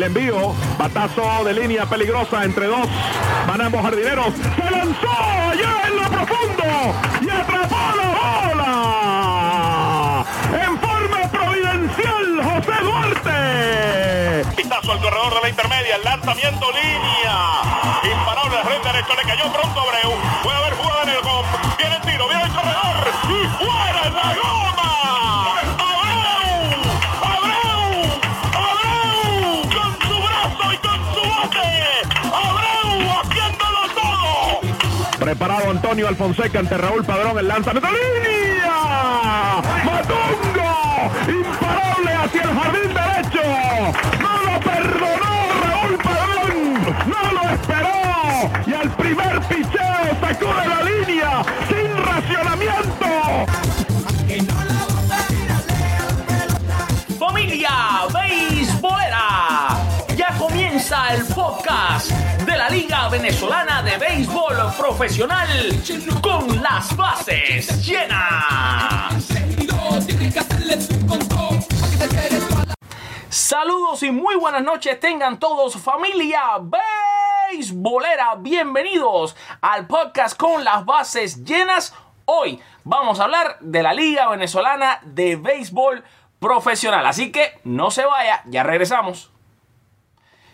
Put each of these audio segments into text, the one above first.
El envío, batazo de línea peligrosa entre dos. Van ambos jardineros. Se lanzó allá en lo profundo y atrapó la bola. En forma providencial, José Duarte. Pistazo al corredor de la intermedia. El lanzamiento línea. Imparable frente derecho. Le cayó pronto Abreu. Puede haber Preparado Antonio Alfonseca ante Raúl Padrón. El lanzamiento línea. Matungo. Imparable hacia el jardín derecho. No lo perdonó Raúl Padrón. No lo esperó. Y al primer picheo sacude la línea sin racionamiento. Familia Beisbolera. Ya comienza el podcast de la Liga Venezolana de Béisbol Profesional con las bases llenas. Saludos y muy buenas noches tengan todos familia beisbolera. Bienvenidos al podcast con las bases llenas. Hoy vamos a hablar de la Liga Venezolana de Béisbol Profesional. Así que no se vaya, ya regresamos.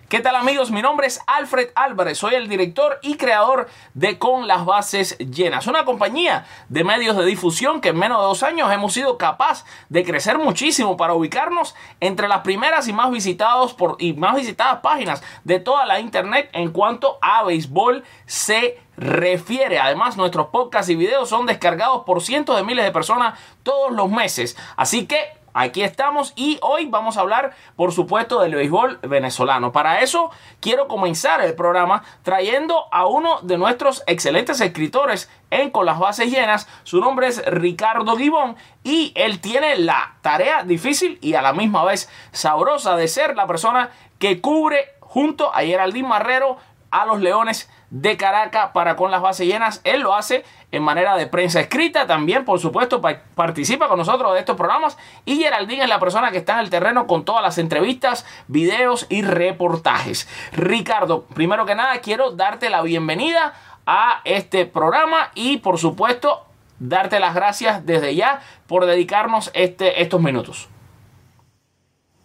¿Qué tal amigos? Mi nombre es Alfred Álvarez, soy el director y creador de Con las Bases Llenas, una compañía de medios de difusión que en menos de dos años hemos sido capaz de crecer muchísimo para ubicarnos entre las primeras y más, visitados y más visitadas páginas de toda la internet en cuanto a béisbol se refiere. Además, nuestros podcasts y videos son descargados por cientos de miles de personas todos los meses. Así que Aquí estamos y hoy vamos a hablar, por supuesto, del béisbol venezolano. Para eso quiero comenzar el programa trayendo a uno de nuestros excelentes escritores en Con las Bases Llenas. Su nombre es Ricardo Gibón y él tiene la tarea difícil y a la misma vez sabrosa de ser la persona que cubre junto a Geraldine Marrero a los Leones de Caracas para con las bases llenas. Él lo hace en manera de prensa escrita. También, por supuesto, pa participa con nosotros de estos programas. Y Geraldine es la persona que está en el terreno con todas las entrevistas, videos y reportajes. Ricardo, primero que nada, quiero darte la bienvenida a este programa y, por supuesto, darte las gracias desde ya por dedicarnos este, estos minutos.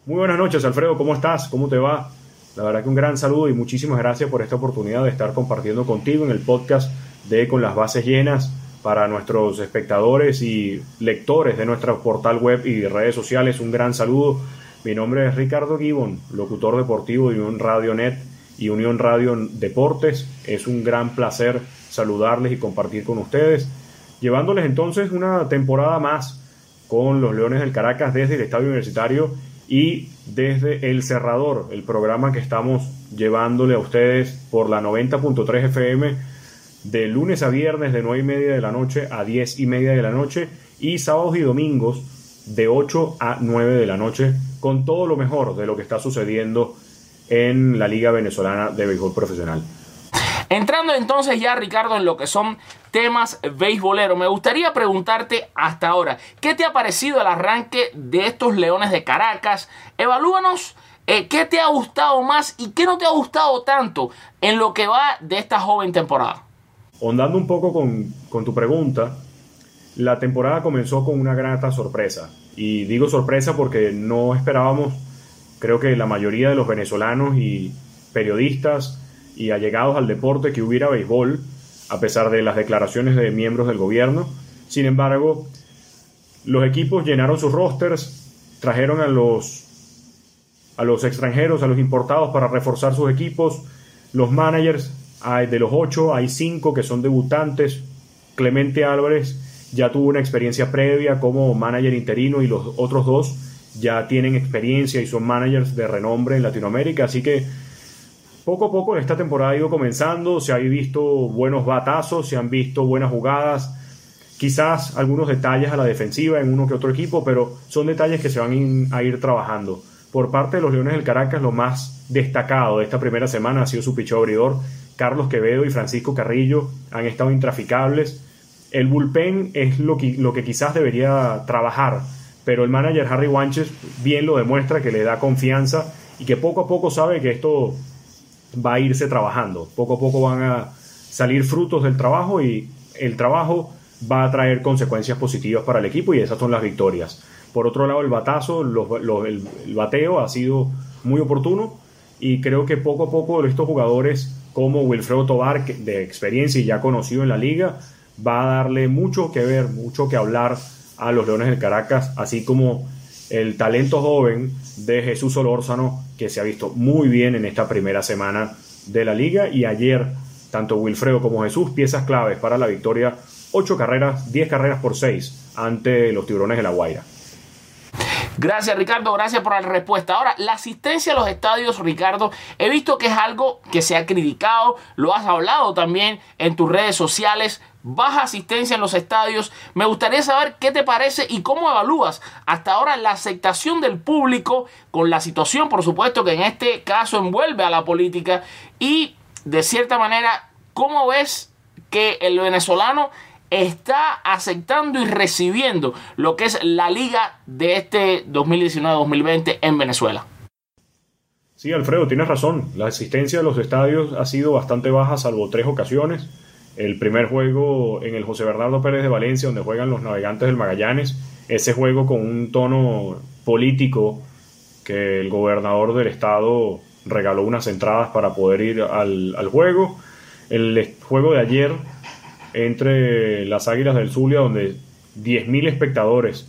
Muy buenas noches, Alfredo. ¿Cómo estás? ¿Cómo te va? La verdad que un gran saludo y muchísimas gracias por esta oportunidad de estar compartiendo contigo en el podcast de Con las Bases Llenas para nuestros espectadores y lectores de nuestro portal web y redes sociales. Un gran saludo. Mi nombre es Ricardo Gibbon, locutor deportivo de Unión Radio Net y Unión Radio Deportes. Es un gran placer saludarles y compartir con ustedes, llevándoles entonces una temporada más con los Leones del Caracas desde el Estadio Universitario y desde El Cerrador, el programa que estamos llevándole a ustedes por la 90.3 FM de lunes a viernes de 9 y media de la noche a 10 y media de la noche y sábados y domingos de 8 a 9 de la noche con todo lo mejor de lo que está sucediendo en la Liga Venezolana de Béisbol Profesional. Entrando entonces ya, Ricardo, en lo que son temas beisboleros, me gustaría preguntarte hasta ahora, ¿qué te ha parecido el arranque de estos Leones de Caracas? Evalúanos eh, qué te ha gustado más y qué no te ha gustado tanto en lo que va de esta joven temporada. Ondando un poco con, con tu pregunta, la temporada comenzó con una grata sorpresa. Y digo sorpresa porque no esperábamos, creo que la mayoría de los venezolanos y periodistas y allegados al deporte que hubiera béisbol, a pesar de las declaraciones de miembros del gobierno. Sin embargo, los equipos llenaron sus rosters, trajeron a los, a los extranjeros, a los importados para reforzar sus equipos. Los managers, de los ocho, hay cinco que son debutantes. Clemente Álvarez ya tuvo una experiencia previa como manager interino y los otros dos ya tienen experiencia y son managers de renombre en Latinoamérica. Así que poco a poco esta temporada ha ido comenzando, se han visto buenos batazos, se han visto buenas jugadas, quizás algunos detalles a la defensiva en uno que otro equipo, pero son detalles que se van a ir trabajando. Por parte de los Leones del Caracas, lo más destacado de esta primera semana ha sido su picheo abridor. Carlos Quevedo y Francisco Carrillo han estado intraficables. El bullpen es lo que, lo que quizás debería trabajar, pero el manager Harry Wanches bien lo demuestra que le da confianza y que poco a poco sabe que esto va a irse trabajando. Poco a poco van a salir frutos del trabajo y el trabajo va a traer consecuencias positivas para el equipo y esas son las victorias. Por otro lado, el batazo, el, bateo ha sido muy oportuno y creo que poco a poco estos jugadores como Wilfredo Tobar, de experiencia y ya conocido en la liga, va a darle mucho que ver, mucho que hablar a los Leones del Caracas, así como el talento joven de Jesús Solórzano, que se ha visto muy bien en esta primera semana de la liga y ayer tanto Wilfredo como Jesús, piezas claves para la victoria, 8 carreras, 10 carreras por 6 ante los tiburones de la Guaira. Gracias Ricardo, gracias por la respuesta. Ahora, la asistencia a los estadios, Ricardo, he visto que es algo que se ha criticado, lo has hablado también en tus redes sociales, baja asistencia en los estadios. Me gustaría saber qué te parece y cómo evalúas hasta ahora la aceptación del público con la situación, por supuesto, que en este caso envuelve a la política y de cierta manera, cómo ves que el venezolano está aceptando y recibiendo lo que es la liga de este 2019-2020 en Venezuela. Sí, Alfredo, tienes razón. La asistencia a los estadios ha sido bastante baja, salvo tres ocasiones. El primer juego en el José Bernardo Pérez de Valencia, donde juegan los navegantes del Magallanes, ese juego con un tono político que el gobernador del estado regaló unas entradas para poder ir al, al juego. El juego de ayer entre las Águilas del Zulia, donde 10.000 espectadores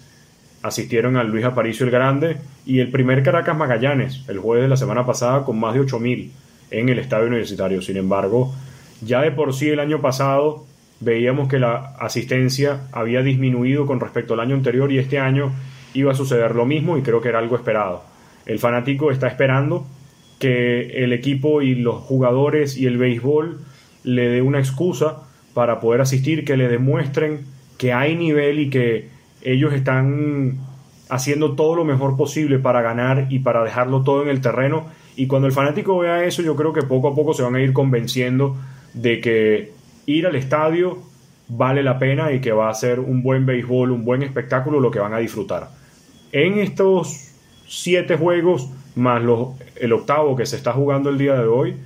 asistieron al Luis Aparicio el Grande, y el primer Caracas Magallanes, el jueves de la semana pasada, con más de 8.000 en el estadio universitario. Sin embargo, ya de por sí el año pasado veíamos que la asistencia había disminuido con respecto al año anterior y este año iba a suceder lo mismo y creo que era algo esperado. El fanático está esperando que el equipo y los jugadores y el béisbol le dé una excusa para poder asistir, que le demuestren que hay nivel y que ellos están haciendo todo lo mejor posible para ganar y para dejarlo todo en el terreno. Y cuando el fanático vea eso, yo creo que poco a poco se van a ir convenciendo de que ir al estadio vale la pena y que va a ser un buen béisbol, un buen espectáculo lo que van a disfrutar. En estos siete juegos, más el octavo que se está jugando el día de hoy,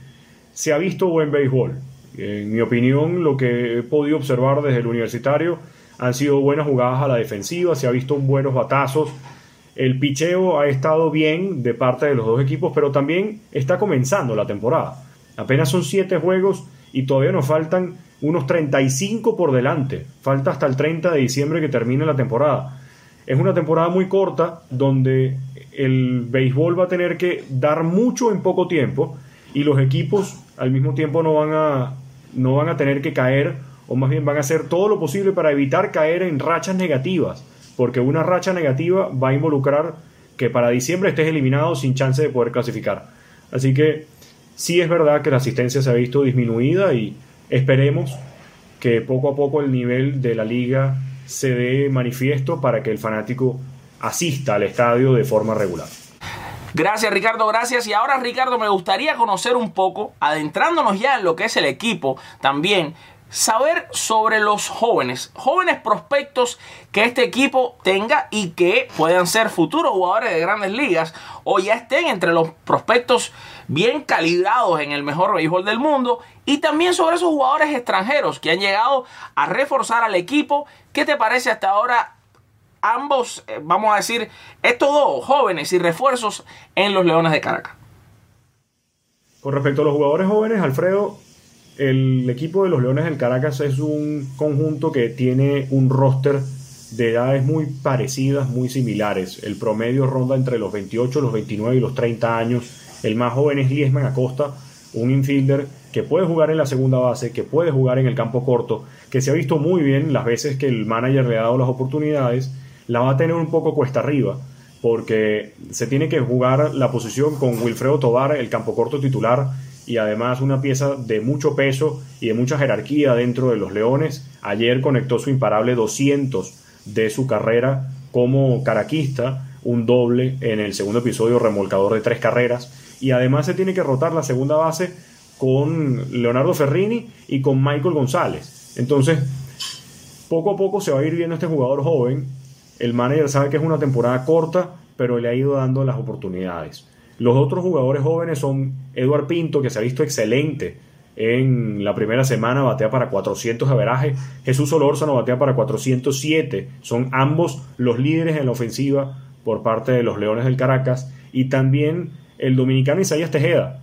se ha visto buen béisbol. En mi opinión, lo que he podido observar desde el universitario han sido buenas jugadas a la defensiva, se ha visto buenos batazos. El picheo ha estado bien de parte de los dos equipos, pero también está comenzando la temporada. Apenas son siete juegos y todavía nos faltan unos 35 por delante. Falta hasta el 30 de diciembre que termine la temporada. Es una temporada muy corta donde el béisbol va a tener que dar mucho en poco tiempo y los equipos al mismo tiempo no van a no van a tener que caer, o más bien van a hacer todo lo posible para evitar caer en rachas negativas, porque una racha negativa va a involucrar que para diciembre estés eliminado sin chance de poder clasificar. Así que sí es verdad que la asistencia se ha visto disminuida y esperemos que poco a poco el nivel de la liga se dé manifiesto para que el fanático asista al estadio de forma regular. Gracias Ricardo, gracias. Y ahora Ricardo, me gustaría conocer un poco, adentrándonos ya en lo que es el equipo también, saber sobre los jóvenes, jóvenes prospectos que este equipo tenga y que puedan ser futuros jugadores de grandes ligas o ya estén entre los prospectos bien calibrados en el mejor béisbol del mundo y también sobre esos jugadores extranjeros que han llegado a reforzar al equipo. ¿Qué te parece hasta ahora ambos, eh, vamos a decir, estos dos jóvenes y refuerzos en los Leones de Caracas. Con respecto a los jugadores jóvenes, Alfredo, el equipo de los Leones del Caracas es un conjunto que tiene un roster de edades muy parecidas, muy similares. El promedio ronda entre los 28, los 29 y los 30 años. El más joven es Liesman Acosta, un infielder que puede jugar en la segunda base, que puede jugar en el campo corto, que se ha visto muy bien las veces que el manager le ha dado las oportunidades la va a tener un poco cuesta arriba, porque se tiene que jugar la posición con Wilfredo Tobar, el campo corto titular, y además una pieza de mucho peso y de mucha jerarquía dentro de los Leones. Ayer conectó su imparable 200 de su carrera como caraquista, un doble en el segundo episodio remolcador de tres carreras, y además se tiene que rotar la segunda base con Leonardo Ferrini y con Michael González. Entonces, poco a poco se va a ir viendo este jugador joven. El manager sabe que es una temporada corta, pero le ha ido dando las oportunidades. Los otros jugadores jóvenes son Eduard Pinto, que se ha visto excelente en la primera semana, batea para 400 averaje. Jesús Solórzano batea para 407. Son ambos los líderes en la ofensiva por parte de los Leones del Caracas. Y también el dominicano Isaías Tejeda,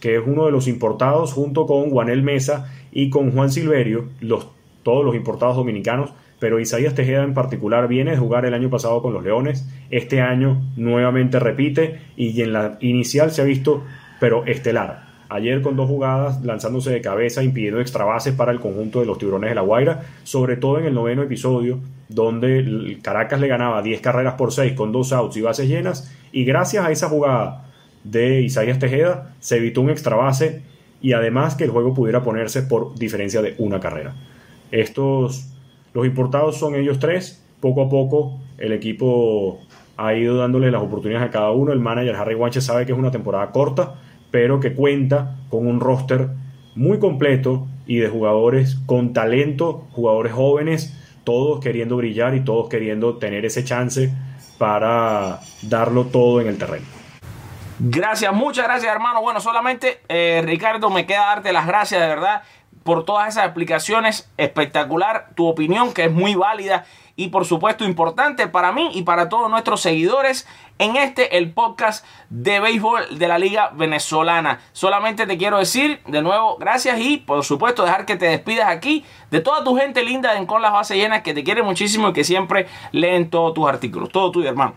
que es uno de los importados junto con Juanel Mesa y con Juan Silverio, los, todos los importados dominicanos pero Isaías Tejeda en particular viene de jugar el año pasado con los Leones, este año nuevamente repite y en la inicial se ha visto, pero estelar. Ayer con dos jugadas lanzándose de cabeza, impidiendo extrabases para el conjunto de los Tiburones de la Guaira, sobre todo en el noveno episodio, donde Caracas le ganaba 10 carreras por 6 con dos outs y bases llenas, y gracias a esa jugada de Isaías Tejeda se evitó un extrabase y además que el juego pudiera ponerse por diferencia de una carrera. Estos los importados son ellos tres. Poco a poco el equipo ha ido dándole las oportunidades a cada uno. El manager Harry Guanche sabe que es una temporada corta, pero que cuenta con un roster muy completo y de jugadores con talento, jugadores jóvenes, todos queriendo brillar y todos queriendo tener ese chance para darlo todo en el terreno. Gracias, muchas gracias hermano. Bueno, solamente eh, Ricardo me queda darte las gracias de verdad por todas esas explicaciones. Espectacular tu opinión, que es muy válida y por supuesto importante para mí y para todos nuestros seguidores en este, el podcast de béisbol de la Liga Venezolana. Solamente te quiero decir de nuevo gracias y por supuesto dejar que te despidas aquí de toda tu gente linda en Con las Bases Llenas que te quiere muchísimo y que siempre leen todos tus artículos. Todo tuyo, hermano.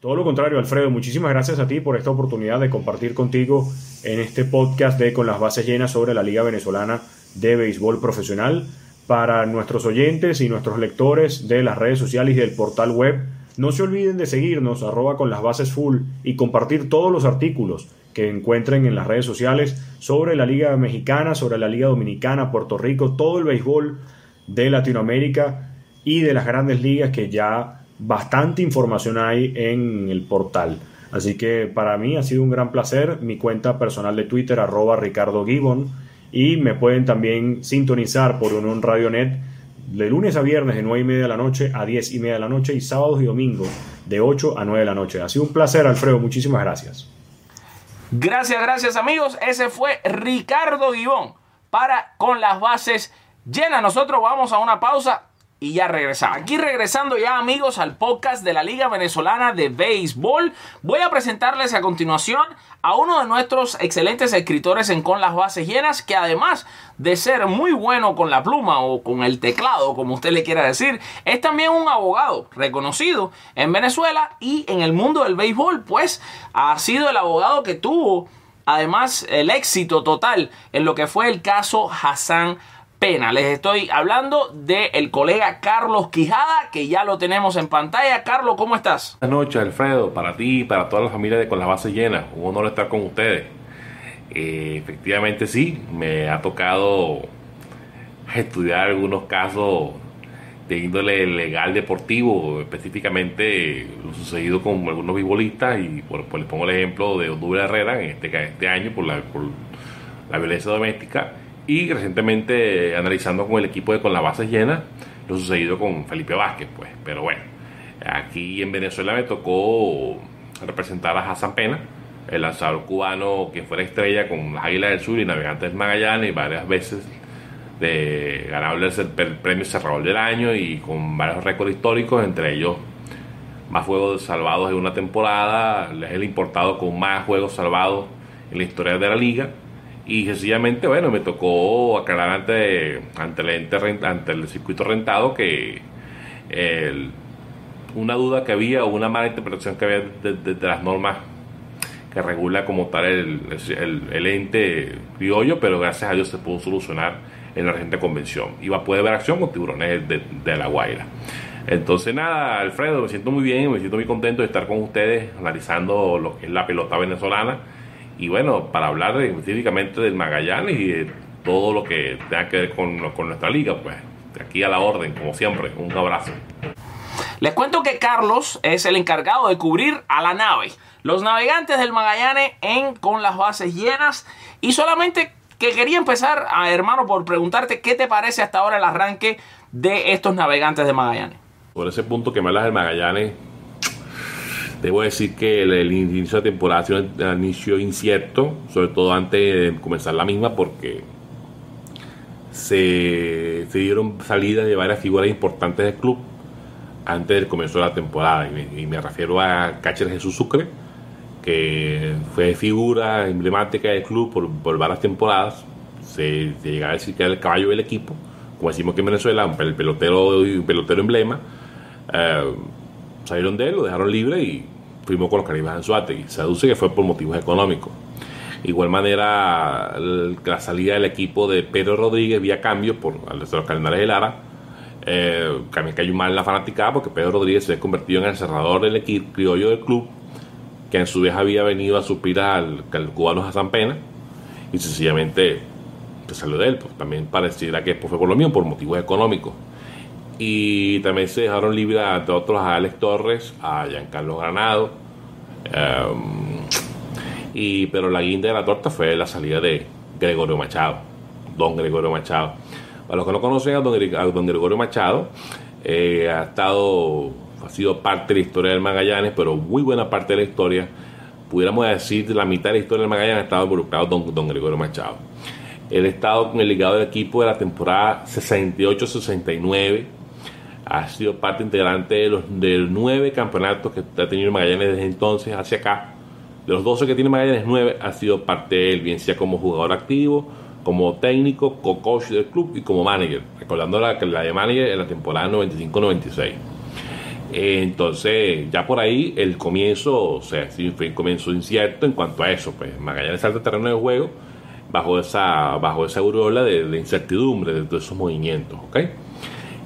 Todo lo contrario, Alfredo. Muchísimas gracias a ti por esta oportunidad de compartir contigo en este podcast de Con las Bases Llenas sobre la Liga Venezolana de béisbol profesional. Para nuestros oyentes y nuestros lectores de las redes sociales y del portal web, no se olviden de seguirnos arroba con las bases full y compartir todos los artículos que encuentren en las redes sociales sobre la Liga Mexicana, sobre la Liga Dominicana, Puerto Rico, todo el béisbol de Latinoamérica y de las grandes ligas que ya bastante información hay en el portal. Así que para mí ha sido un gran placer. Mi cuenta personal de Twitter, arroba Ricardo Gibbon y me pueden también sintonizar por un Radionet de lunes a viernes de 9 y media de la noche a 10 y media de la noche y sábados y domingos de 8 a 9 de la noche. Ha sido un placer, Alfredo. Muchísimas gracias. Gracias, gracias amigos. Ese fue Ricardo Guibón para con las bases llenas. Nosotros vamos a una pausa y ya regresamos. Aquí regresando ya amigos al podcast de la Liga Venezolana de Béisbol, voy a presentarles a continuación a uno de nuestros excelentes escritores en Con las Bases Llenas, que además de ser muy bueno con la pluma o con el teclado, como usted le quiera decir, es también un abogado reconocido en Venezuela y en el mundo del béisbol, pues ha sido el abogado que tuvo además el éxito total en lo que fue el caso Hassan Les estoy hablando del el colega Carlos Quijada, que ya lo tenemos en pantalla. Carlos, ¿cómo estás? Buenas noches, Alfredo, para ti y para toda la familia de Con la Base Llena. Un honor estar con ustedes. Eh, efectivamente sí, me ha tocado estudiar algunos casos de índole legal deportivo, específicamente lo sucedido con algunos beisbolistas y les pongo el ejemplo de Honduras Herrera en este, este año por la violencia doméstica y recientemente analizando con el equipo de Con la Base Llena lo sucedido con Felipe Vázquez, pues. Pero bueno, aquí en Venezuela me tocó representar a Hassan Pena, el lanzador cubano que fue la estrella con las Águilas del Sur y Navegantes Magallanes y varias veces de ganable el premio cerrador del año y con varios récords históricos, entre ellos más juegos salvados en una temporada, es el importado con más juegos salvados en la historia de la liga y sencillamente, bueno, me tocó aclarar ante, ante, el, ante el circuito rentado que una duda que había o una mala interpretación que había de, las normas que regula como tal el, el, ente criollo, pero gracias a Dios se pudo solucionar en la reciente convención. Y va a poder ver acción con tiburones de, de la Guaira. Entonces, nada, Alfredo, me siento muy bien, me siento muy contento de estar con ustedes analizando lo que es la pelota venezolana y bueno, para hablar específicamente del Magallanes y de todo lo que tenga que ver con, nuestra liga, pues aquí a la orden, como siempre, un abrazo. Les cuento que Carlos es el encargado de cubrir a la nave, los navegantes del Magallanes en con las bases llenas y solamente que quería empezar, a, hermano, por preguntarte qué te parece hasta ahora el arranque de estos navegantes de Magallanes. Por ese punto que me hablas del Magallanes, debo decir que el, el inicio de temporada ha sido un inicio incierto, sobre todo antes de comenzar la misma, porque se, dieron salidas de varias figuras importantes del club antes del comienzo de la temporada. Y me, refiero a Cáceres Jesús Sucre, que fue figura emblemática del club por, varias temporadas. Se, llegaba a decir que era el caballo del equipo, como decimos aquí en Venezuela, pel- pelotero, un pelotero emblema. Eh, salieron de él, lo dejaron libre y firmó con los Caribes Anzuategui. Se aduce que fue por motivos económicos. Igual manera, la salida del equipo de Pedro Rodríguez vía cambio por a los Cardenales de Lara. Eh, también cayó mal en la fanaticada porque Pedro Rodríguez se había convertido en el cerrador del equipo criollo del club, que en su vez había venido a suplir al, al cubano Hassan Pena y sencillamente se salió de él. Pues, también pareciera que pues, fue por lo mismo, por motivos económicos. Y también se dejaron libres, entre otros, a Alex Torres, a Giancarlo Granado. em, y, pero la guinda de la torta fue la salida de Gregorio Machado, don Gregorio Machado. Para los que no conocen a a don Gregorio Machado, eh, ha estado, ha sido parte de la historia del Magallanes, pero muy buena parte de la historia, pudiéramos decir, la mitad de la historia del Magallanes ha estado involucrado don, don Gregorio Machado. Él ha estado con el ligado del equipo de la temporada 68-69. Ha sido parte integrante de los, de nueve campeonatos que ha tenido Magallanes desde entonces hacia acá. De los 12 que tiene Magallanes, 9 ha sido parte de él, bien sea como jugador activo, como técnico, como coach del club y como manager. Recordando la, la de manager en la temporada 95-96. Eh, Entonces, ya por ahí el comienzo, o sea, sí fue un comienzo incierto en cuanto a eso. Pues Magallanes salta al terreno de juego bajo esa, bajo esa aureola de, de incertidumbre de todos esos movimientos, ¿ok?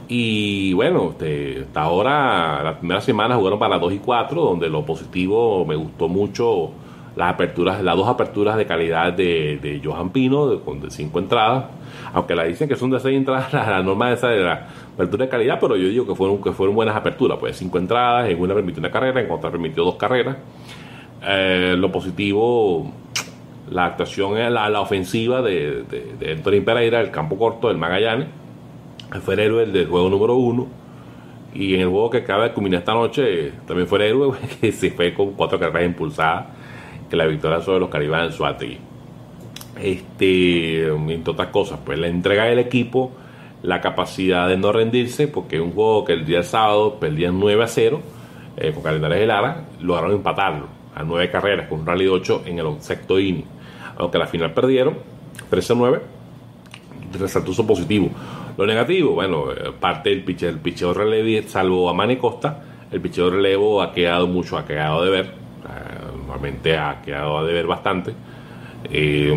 Y bueno, este, hasta ahora, la primera semana jugaron para 2 y 4, donde lo positivo me gustó mucho las aperturas, las dos aperturas de calidad de, de Johan Pino, con de 5 entradas, aunque la dicen que son de 6 entradas, la, la norma esa de la apertura de calidad, pero yo digo que fueron, que fueron buenas aperturas, pues 5 entradas, en una permitió una carrera, en otra permitió dos carreras. Eh, lo positivo, la actuación, la, la ofensiva de, de, de Anthony Pereira, el campo corto del Magallanes, que fue el héroe del juego número uno. Y en el juego que acaba de culminar esta noche, también fue el héroe, que se fue con cuatro carreras impulsadas, que la victoria sobre los Caribes en Suátegui. Este, entre otras cosas, pues la entrega del equipo, la capacidad de no rendirse, porque es un juego que el día sábado perdían 9 a 0 eh, con Calendarios de Lara, lograron empatarlo a 9 carreras con un rally de 8 en el sexto inning. Aunque a la final perdieron 13 a 9, resaltó su positivo. Lo negativo, bueno, eh, parte del picheo, el picheo relevo, salvo a Mane Costa, el picheo relevo ha quedado mucho, ha quedado de ver. Normalmente ha quedado de ver bastante. Eh,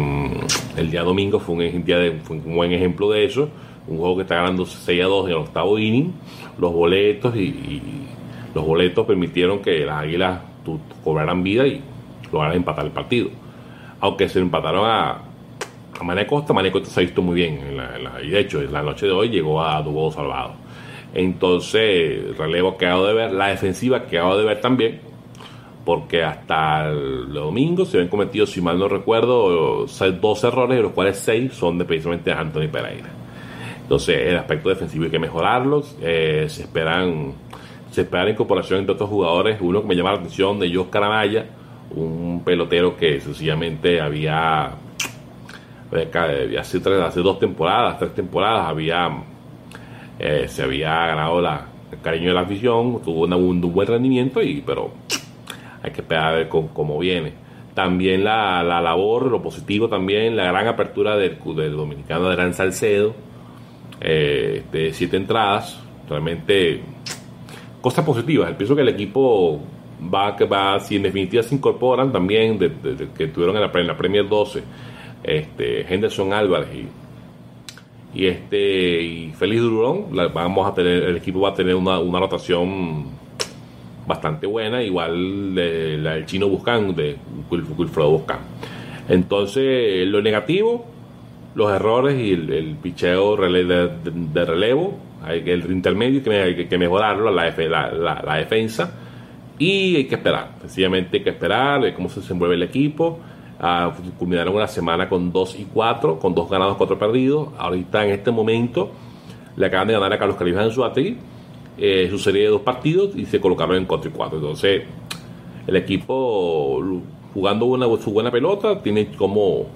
el día domingo fue un, buen ejemplo de eso. Un juego que está ganando 6 a 2 en el octavo inning. Los boletos y, y los boletos permitieron que las águilas cobraran vida y lograran empatar el partido. Aunque se empataron a, a Mané Costa, Mané Costa se ha visto muy bien. y de hecho, la noche de hoy llegó a Dubó salvado. Entonces, el relevo ha quedado de ver. La defensiva ha quedado de ver también. Porque hasta el domingo se habían cometido, si mal no recuerdo, dos errores, de los cuales seis son de precisamente Anthony Pereira. Entonces, el aspecto defensivo hay que mejorarlos. Eh, se esperan se espera la incorporación entre otros jugadores. Uno que me llama la atención de Jos Caramaya, un pelotero que sencillamente había hace, tres- hace dos temporadas, tres temporadas, había eh, se había ganado la- el cariño de la afición, tuvo un, un buen rendimiento, y pero hay que esperar a ver cómo, cómo viene. También la, la labor, lo positivo también, la gran apertura del, del dominicano Adrián Salcedo, eh, de siete entradas, realmente cosas positivas. Pienso que el equipo va, que va si en definitiva se incorporan también, de, que tuvieron en la Premier 12, este, Henderson Álvarez y, este y Félix Durón, vamos a tener, el equipo va a tener una, una rotación bastante buena, igual de, la del chino Buscán, de Wilf- Wilfredo Buscán. Entonces, lo negativo, los errores y el, el picheo de, de- de relevo, el intermedio que, hay que- mejorarlo, la, la, la- defensa, y hay que esperar, sencillamente hay que esperar, cómo se desenvuelve el equipo. Ah, culminaron una semana con 2 y 4, con 2 ganados, 4 perdidos. Ahorita en este momento le acaban de ganar a Carlos Califas en su eh, su serie de dos partidos y se colocaron en contra y cuatro. Entonces, el equipo jugando una, su buena pelota tiene como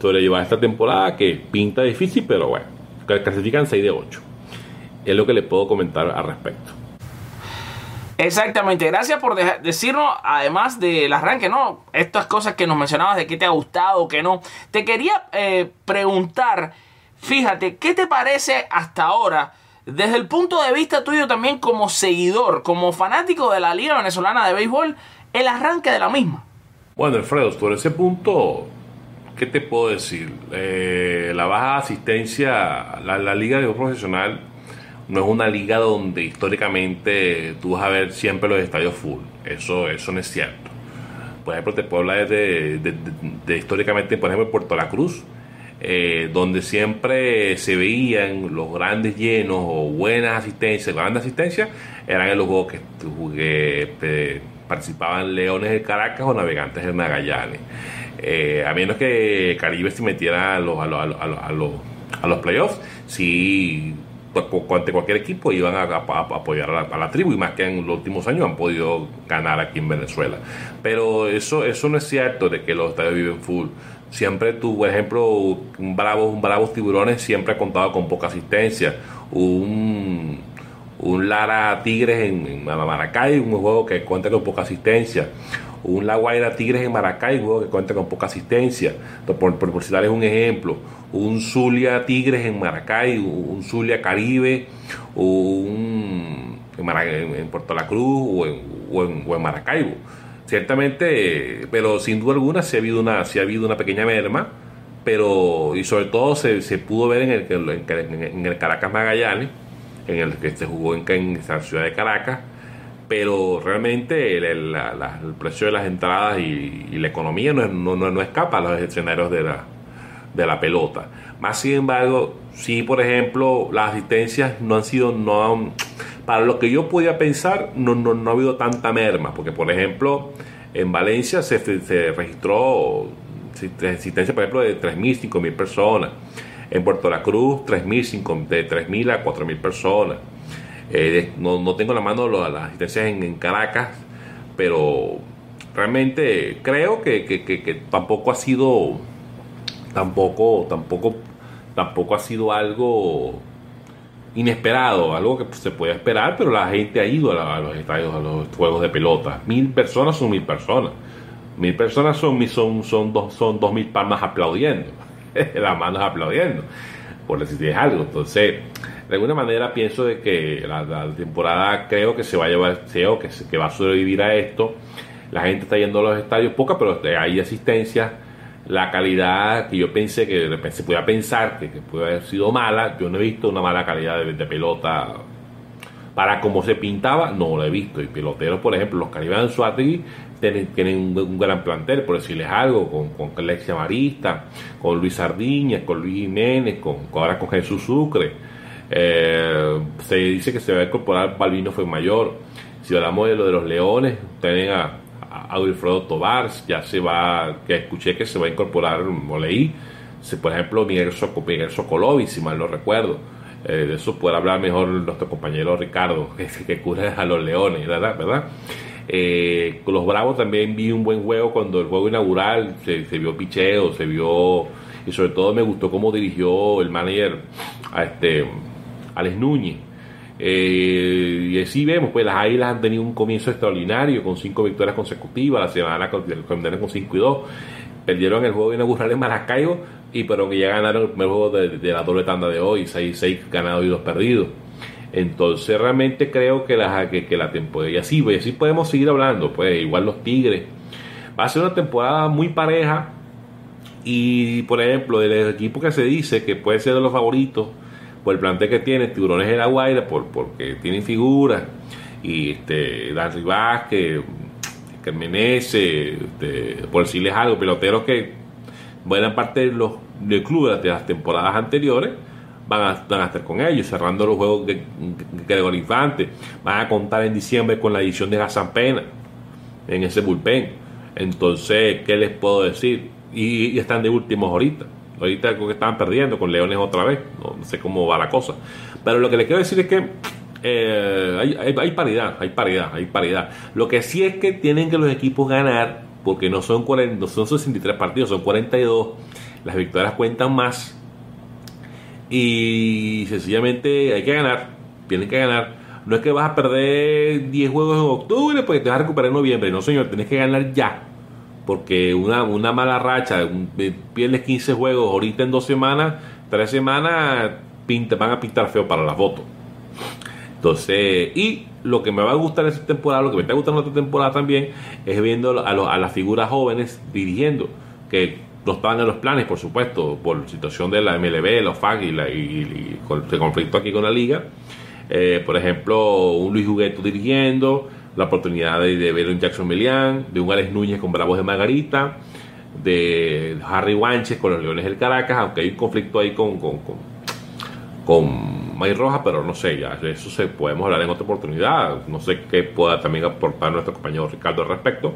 sobrellevar esta temporada que pinta difícil, pero bueno, clasifican 6 de 8. Es lo que le puedo comentar al respecto. Exactamente, gracias por decirnos, además del arranque, ¿no? Estas cosas que nos mencionabas de qué te ha gustado, qué no. Te quería eh, preguntar, fíjate, ¿qué te parece hasta ahora, desde el punto de vista tuyo también como seguidor, como fanático de la Liga Venezolana de Béisbol, el arranque de la misma? Bueno, Alfredo, por ese punto, ¿qué te puedo decir? Eh, la baja asistencia, la, la Liga de Profesional no es una liga donde históricamente tú vas a ver siempre los estadios full. Eso, eso no es cierto. Por ejemplo, te puedo hablar de, de, históricamente, por ejemplo, Puerto La Cruz, eh, donde siempre se veían los grandes llenos o buenas asistencias, grandes asistencias, eran en los juegos que, participaban Leones de Caracas o Navegantes de Magallanes. Eh, a menos que Caribe se metiera a los, a los, a los, a los playoffs, sí ante cualquier equipo iban a, apoyar a la, tribu y más que en los últimos años han podido ganar aquí en Venezuela. Pero eso, eso no es cierto de que los estadios viven full. Siempre tú, por ejemplo, un Bravos, un Bravos Tiburones siempre ha contado con poca asistencia. Un, un Lara Tigres en, Maracay, un juego que cuenta con poca asistencia un La Guaira Tigres en Maracay, un juego que cuenta con poca asistencia, por, por, por citarles un ejemplo, un Zulia Tigres en Maracay, un Zulia Caribe, un, en, Puerto La Cruz o en, o en, Maracaibo. Ciertamente, pero sin duda alguna sí ha habido una, ha habido una pequeña merma, pero y sobre todo se, se pudo ver en el, en, el Caracas Magallanes, en el que se jugó en, la ciudad de Caracas, pero realmente el, precio de las entradas y, la economía no, no, no, escapa a los escenarios de la, de la pelota. Más sin embargo, sí, por ejemplo, las asistencias no han sido, no para lo que yo podía pensar, no, no, ha habido tanta merma, porque por ejemplo, en Valencia se, se registró asistencia, por ejemplo, de 3.000, 5.000 personas. En Puerto La Cruz, 3.000, de 3.000 a 4.000 personas. Eh, no, no, tengo la mano las asistencias en, Caracas, pero realmente creo que, que, que tampoco ha sido tampoco, tampoco, tampoco ha sido algo inesperado, algo que se puede esperar, pero la gente ha ido a, los estadios, a los juegos de pelota. Mil personas son mil personas. Mil personas son, son, son, dos, son dos mil palmas aplaudiendo, las manos aplaudiendo, por decir algo. Entonces, de alguna manera pienso de que la, temporada creo que se va a llevar, creo que, que va a sobrevivir a esto. La gente está yendo a los estadios, poca, pero hay asistencia la calidad que yo pensé que se podía pensar que, puede haber sido mala, yo no he visto una mala calidad de, pelota para como se pintaba, no lo he visto. Y peloteros, por ejemplo, los Caribe Suárez tienen, tienen un, gran plantel, por decirles algo, con, con Alexia Marista, con Luis Sardiñas, con Luis Jiménez, con, ahora con Jesús Sucre. Eh, se dice que se va a incorporar Balvino fue mayor. Si hablamos de lo de los Leones, tienen a, a Wilfredo Tobar, ya se va, que escuché que se va a incorporar, o leí, por ejemplo, Miguel, Miguel Socolovi, si mal no recuerdo. Eh, de eso puede hablar mejor nuestro compañero Ricardo, que, que cura a los leones, ¿verdad? ¿verdad? Eh, con los Bravos también vi un buen juego cuando el juego inaugural se, se vio picheo, se vio y sobre todo me gustó cómo dirigió el manager a este Alex Núñez eh, y así vemos, pues las Águilas han tenido un comienzo extraordinario con cinco victorias consecutivas, la semana con 5 y 2. Perdieron el juego inaugural en Maracaibo, y pero que ya ganaron el primer juego de, la doble tanda de hoy, 6, 6 ganados y 2 perdidos. Entonces realmente creo que la, que, la temporada, y así, pues, así podemos seguir hablando, pues igual los Tigres. Va a ser una temporada muy pareja y por ejemplo, del equipo que se dice que puede ser de los favoritos, por el plantel que tiene, Tiburones de la Guaira, por, porque tienen figuras, y este, Darry Vázquez, Carmenese, este, por decirles algo, peloteros que buena parte de los del club de las temporadas anteriores van a, van a estar con ellos, cerrando los juegos de Gregorio Infante, van a contar en diciembre con la edición de Hassan Pena en ese bullpen. Entonces, ¿qué les puedo decir? Y, y están de últimos ahorita. Ahorita creo que estaban perdiendo con Leones otra vez. No, sé cómo va la cosa. Pero lo que les quiero decir es que eh, hay, paridad, hay paridad, hay paridad. Lo que sí es que tienen que los equipos ganar, porque no son, 40, no son 63 partidos, son 42. Las victorias cuentan más. Y sencillamente hay que ganar, tienen que ganar. No es que vas a perder 10 juegos en octubre porque te vas a recuperar en noviembre. No, señor, tienes que ganar ya porque una, una mala racha, pierdes 15 juegos ahorita en dos semanas, tres semanas, pinta, van a pintar feo para la foto. Entonces, y lo que me va a gustar esta temporada, lo que me está gustando esta temporada también, es viendo a, a las figuras jóvenes dirigiendo, que no estaban en los planes, por supuesto, por situación de la MLB, los FAG y, la, y, el conflicto aquí con la liga. Eh, por ejemplo, un Luis Jugueto dirigiendo, la oportunidad de, ver un Jackson Melian, de un Alex Núñez con Bravos de Margarita, de Harry Wanches con los Leones del Caracas, aunque hay un conflicto ahí con, con, con, May Roja, pero no sé, ya eso se podemos hablar en otra oportunidad. No sé qué pueda también aportar nuestro compañero Ricardo al respecto.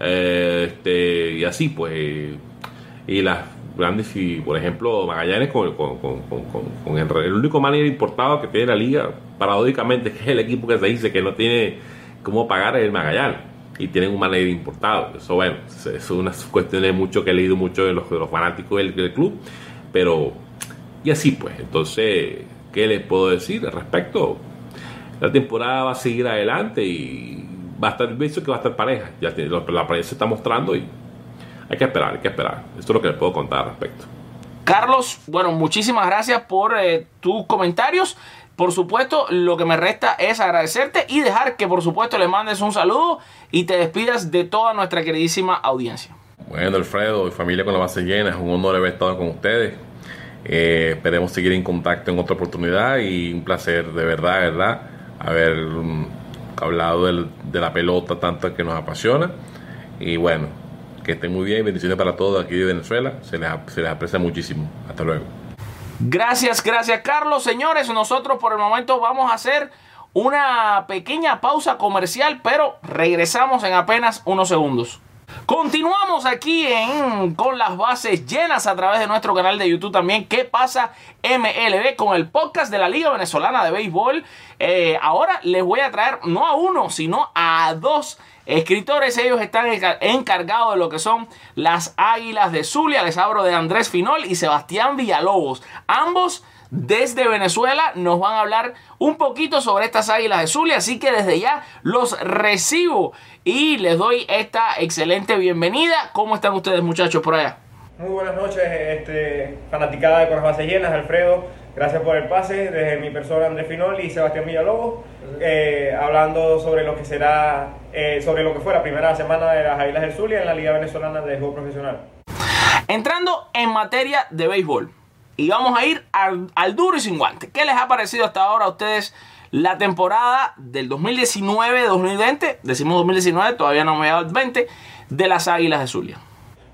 Eh, este, y así, pues, y las grandes, y por ejemplo, Magallanes con, el, el, único manager importado que tiene la liga, paradójicamente, que es el equipo que se dice que no tiene cómo pagar el Magallanes y tienen un manager importado. Eso, bueno, es una cuestión mucho que he leído mucho de los fanáticos del, club, pero y así pues. Entonces, ¿qué les puedo decir al respecto? La temporada va a seguir adelante y va a estar, visto que va a estar pareja. Ya la pareja se está mostrando y hay que esperar, hay que esperar. Esto es lo que les puedo contar al respecto. Carlos, bueno, muchísimas gracias por eh, tus comentarios. Por supuesto, lo que me resta es agradecerte y dejar que por supuesto le mandes un saludo y te despidas de toda nuestra queridísima audiencia. Bueno, Alfredo y familia con la base llena, es un honor haber estado con ustedes. Eh, esperemos seguir en contacto en otra oportunidad y un placer de verdad, verdad, haber um, hablado de la pelota tanto que nos apasiona. Y bueno, que estén muy bien, bendiciones para todos aquí de Venezuela, se les, se les aprecia muchísimo. Hasta luego. Gracias, gracias Carlos. Señores, nosotros por el momento vamos a hacer una pequeña pausa comercial, pero regresamos en apenas unos segundos. Continuamos aquí en con las bases llenas a través de nuestro canal de YouTube también. ¿Qué pasa MLB con el podcast de la Liga Venezolana de Béisbol? Eh, ahora les voy a traer no a uno, sino a dos escritores. Ellos están encargados de lo que son las Águilas de Zulia. Les hablo de Andrés Finol y Sebastián Villalobos. Ambos desde Venezuela nos van a hablar un poquito sobre estas águilas de Zulia, así que desde ya los recibo y les doy esta excelente bienvenida. ¿Cómo están ustedes muchachos por allá? Muy buenas noches, este, fanaticada de Con las Bases Llenas, Alfredo. Gracias por el pase desde mi persona Andrés Finol y Sebastián Villalobos, eh, hablando sobre lo que será, eh, sobre lo que fue la primera semana de las Águilas del Zulia en la Liga Venezolana de Juego Profesional. Entrando en materia de béisbol, y vamos a ir al, duro y sin guante. ¿Qué les ha parecido hasta ahora a ustedes la temporada del 2019-2020? Decimos 2019, todavía no me ha dado el 20, de las Águilas de Zulia.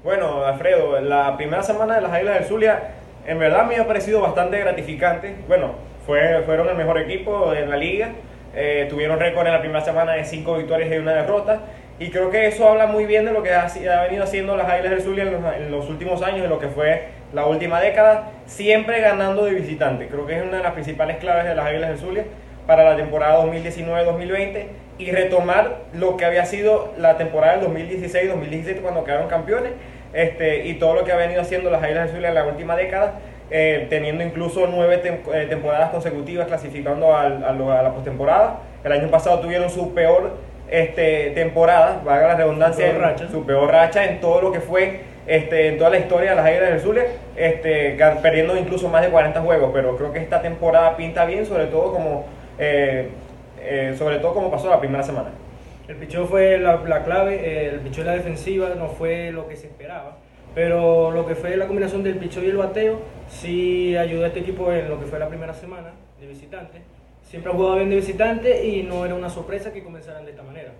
Bueno, Alfredo, la primera semana de las Águilas del Zulia en verdad me ha parecido bastante gratificante. Bueno, fue, fueron el mejor equipo en la liga. Eh, tuvieron récord en la primera semana de 5 victorias y una derrota. Y creo que eso habla muy bien de lo que ha, venido haciendo las Águilas del Zulia en los, en los últimos años, en lo que fue la última década, siempre ganando de visitante. Creo que es una de las principales claves de las Águilas del Zulia para la temporada 2019-2020 y retomar lo que había sido la temporada del 2016-2017 cuando quedaron campeones este, y todo lo que ha venido haciendo las Águilas del Zulia en la última década, eh, teniendo incluso nueve eh, temporadas consecutivas clasificando a, la postemporada. El año pasado tuvieron su peor este, temporada, valga la redundancia, su peor racha en todo lo que fue este, en toda la historia de las Águilas del Zulia, este, perdiendo incluso más de 40 juegos, pero creo que esta temporada pinta bien, sobre todo como, eh, eh, sobre todo como pasó la primera semana. El picheo fue la, clave, el picheo de la defensiva no fue lo que se esperaba, pero lo que fue la combinación del picheo y el bateo sí ayudó a este equipo en lo que fue la primera semana de visitante. Siempre ha jugado bien de visitante y no era una sorpresa que comenzaran de esta manera.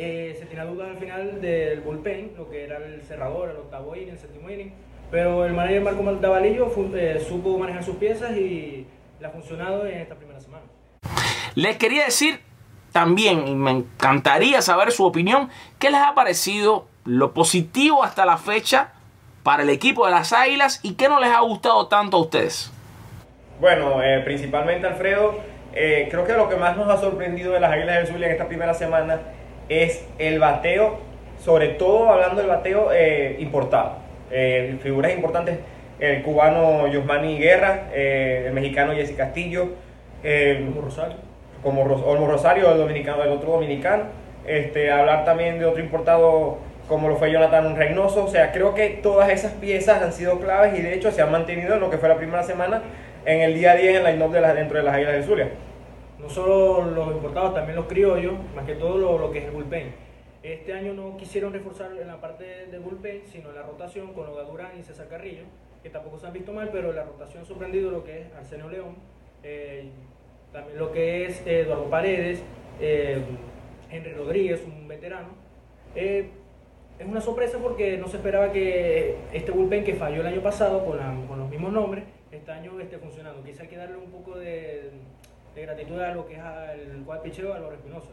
Eh, se tenía dudas al final del bullpen, lo que era el cerrador, el octavo inning, el séptimo inning, pero el manager Marco Davalillo eh, supo manejar sus piezas y le ha funcionado en esta primera semana. Les quería decir también, y me encantaría saber su opinión, ¿qué les ha parecido lo positivo hasta la fecha para el equipo de las Águilas y qué no les ha gustado tanto a ustedes? Bueno, eh, principalmente Alfredo, eh, creo que lo que más nos ha sorprendido de las Águilas del Zulia en esta primera semana es el bateo, sobre todo hablando del bateo eh, importado. Eh, figuras importantes, el cubano Yosmani Guerra, eh, el mexicano Jesse Castillo, eh, Como Rosario. como Ros- Olmo Rosario, el dominicano, el otro dominicano. Este, hablar también de otro importado como lo fue Jonathan Reynoso. O sea, creo que todas esas piezas han sido claves y de hecho se han mantenido en lo que fue la primera semana en el día a día en el line-up de dentro de las Águilas del Zulia. No solo los importados, también los criollos, más que todo lo, que es el bullpen. Este año no quisieron reforzar en la parte del bullpen, sino en la rotación con Olga Durán y César Carrillo, que tampoco se han visto mal, pero la rotación sorprendido lo que es Arsenio León, eh, también lo que es Eduardo Paredes, eh, Henry Rodríguez, un veterano. Eh, es una sorpresa porque no se esperaba que este bullpen que falló el año pasado con, con los mismos nombres, este año esté funcionando. Quizá hay que darle un poco de, de gratitud a lo que es al cual picheo Álvaro Espinosa,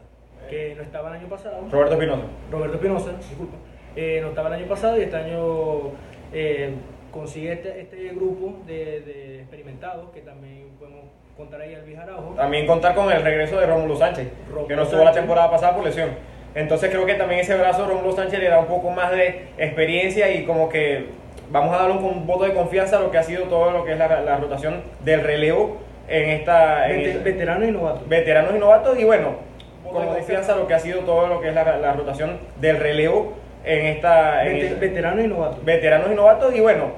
que no estaba el año pasado. Roberto Espinosa. Roberto Espinosa, disculpa, eh, no estaba el año pasado y este año eh, consigue este, este grupo de, de experimentados que también podemos contar ahí al Araujo. También contar con el regreso de Rómulo Sánchez, que no estuvo la temporada pasada por lesión. Entonces creo que también ese brazo de Rómulo Sánchez le da un poco más de experiencia y como que vamos a darle un, un voto de confianza a lo que ha sido todo lo que es la, la rotación del relevo en esta... en Vete- esta- veterano y novato. veteranos y novatos y bueno, como confianza. lo que ha sido todo lo que es la, la rotación del relevo en esta... en Vete- esta- veterano y novato. veteranos y novatos y bueno,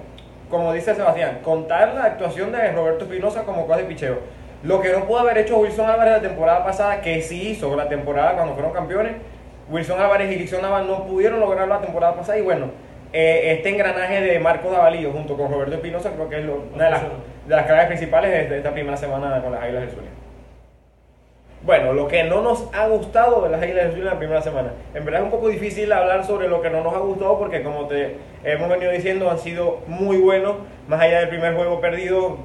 como dice Sebastián, contar la actuación de Roberto Espinosa como cosa de picheo. Lo que no pudo haber hecho Wilson Álvarez la temporada pasada, que sí hizo la temporada cuando fueron campeones, Wilson Álvarez y Lixon Nava no pudieron lograr la temporada pasada y bueno, eh, este engranaje de Marcos Davalillo junto con Roberto Espinosa creo que es lo- una de las, de las claves principales de, esta primera semana con las Águilas del Zulia. Bueno, lo que no nos ha gustado de las Águilas del Zulia en la primera semana. En verdad es un poco difícil hablar sobre lo que no nos ha gustado porque como te hemos venido diciendo han sido muy buenos. Más allá del primer juego perdido,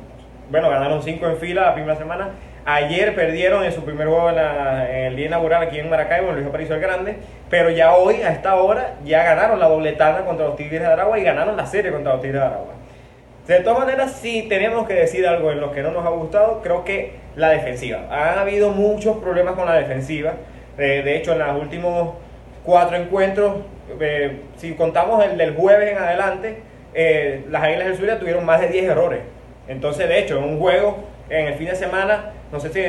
bueno, ganaron cinco en fila la primera semana. Ayer perdieron en su primer juego en, la- el día inaugural aquí en Maracaibo, en Luis Aparicio el Grande. Pero ya hoy, a esta hora, ya ganaron la dobletana contra los Tigres de Aragua y ganaron la serie contra los Tigres de Aragua. De todas maneras, si tenemos que decir algo en lo que no nos ha gustado, creo que la defensiva. Han habido muchos problemas con la defensiva. Eh, de hecho, en los últimos cuatro encuentros, eh, si contamos el del jueves en adelante, eh, las Águilas del Zulia tuvieron más de 10 errores. Entonces, de hecho, en un juego, en el fin de semana, no sé si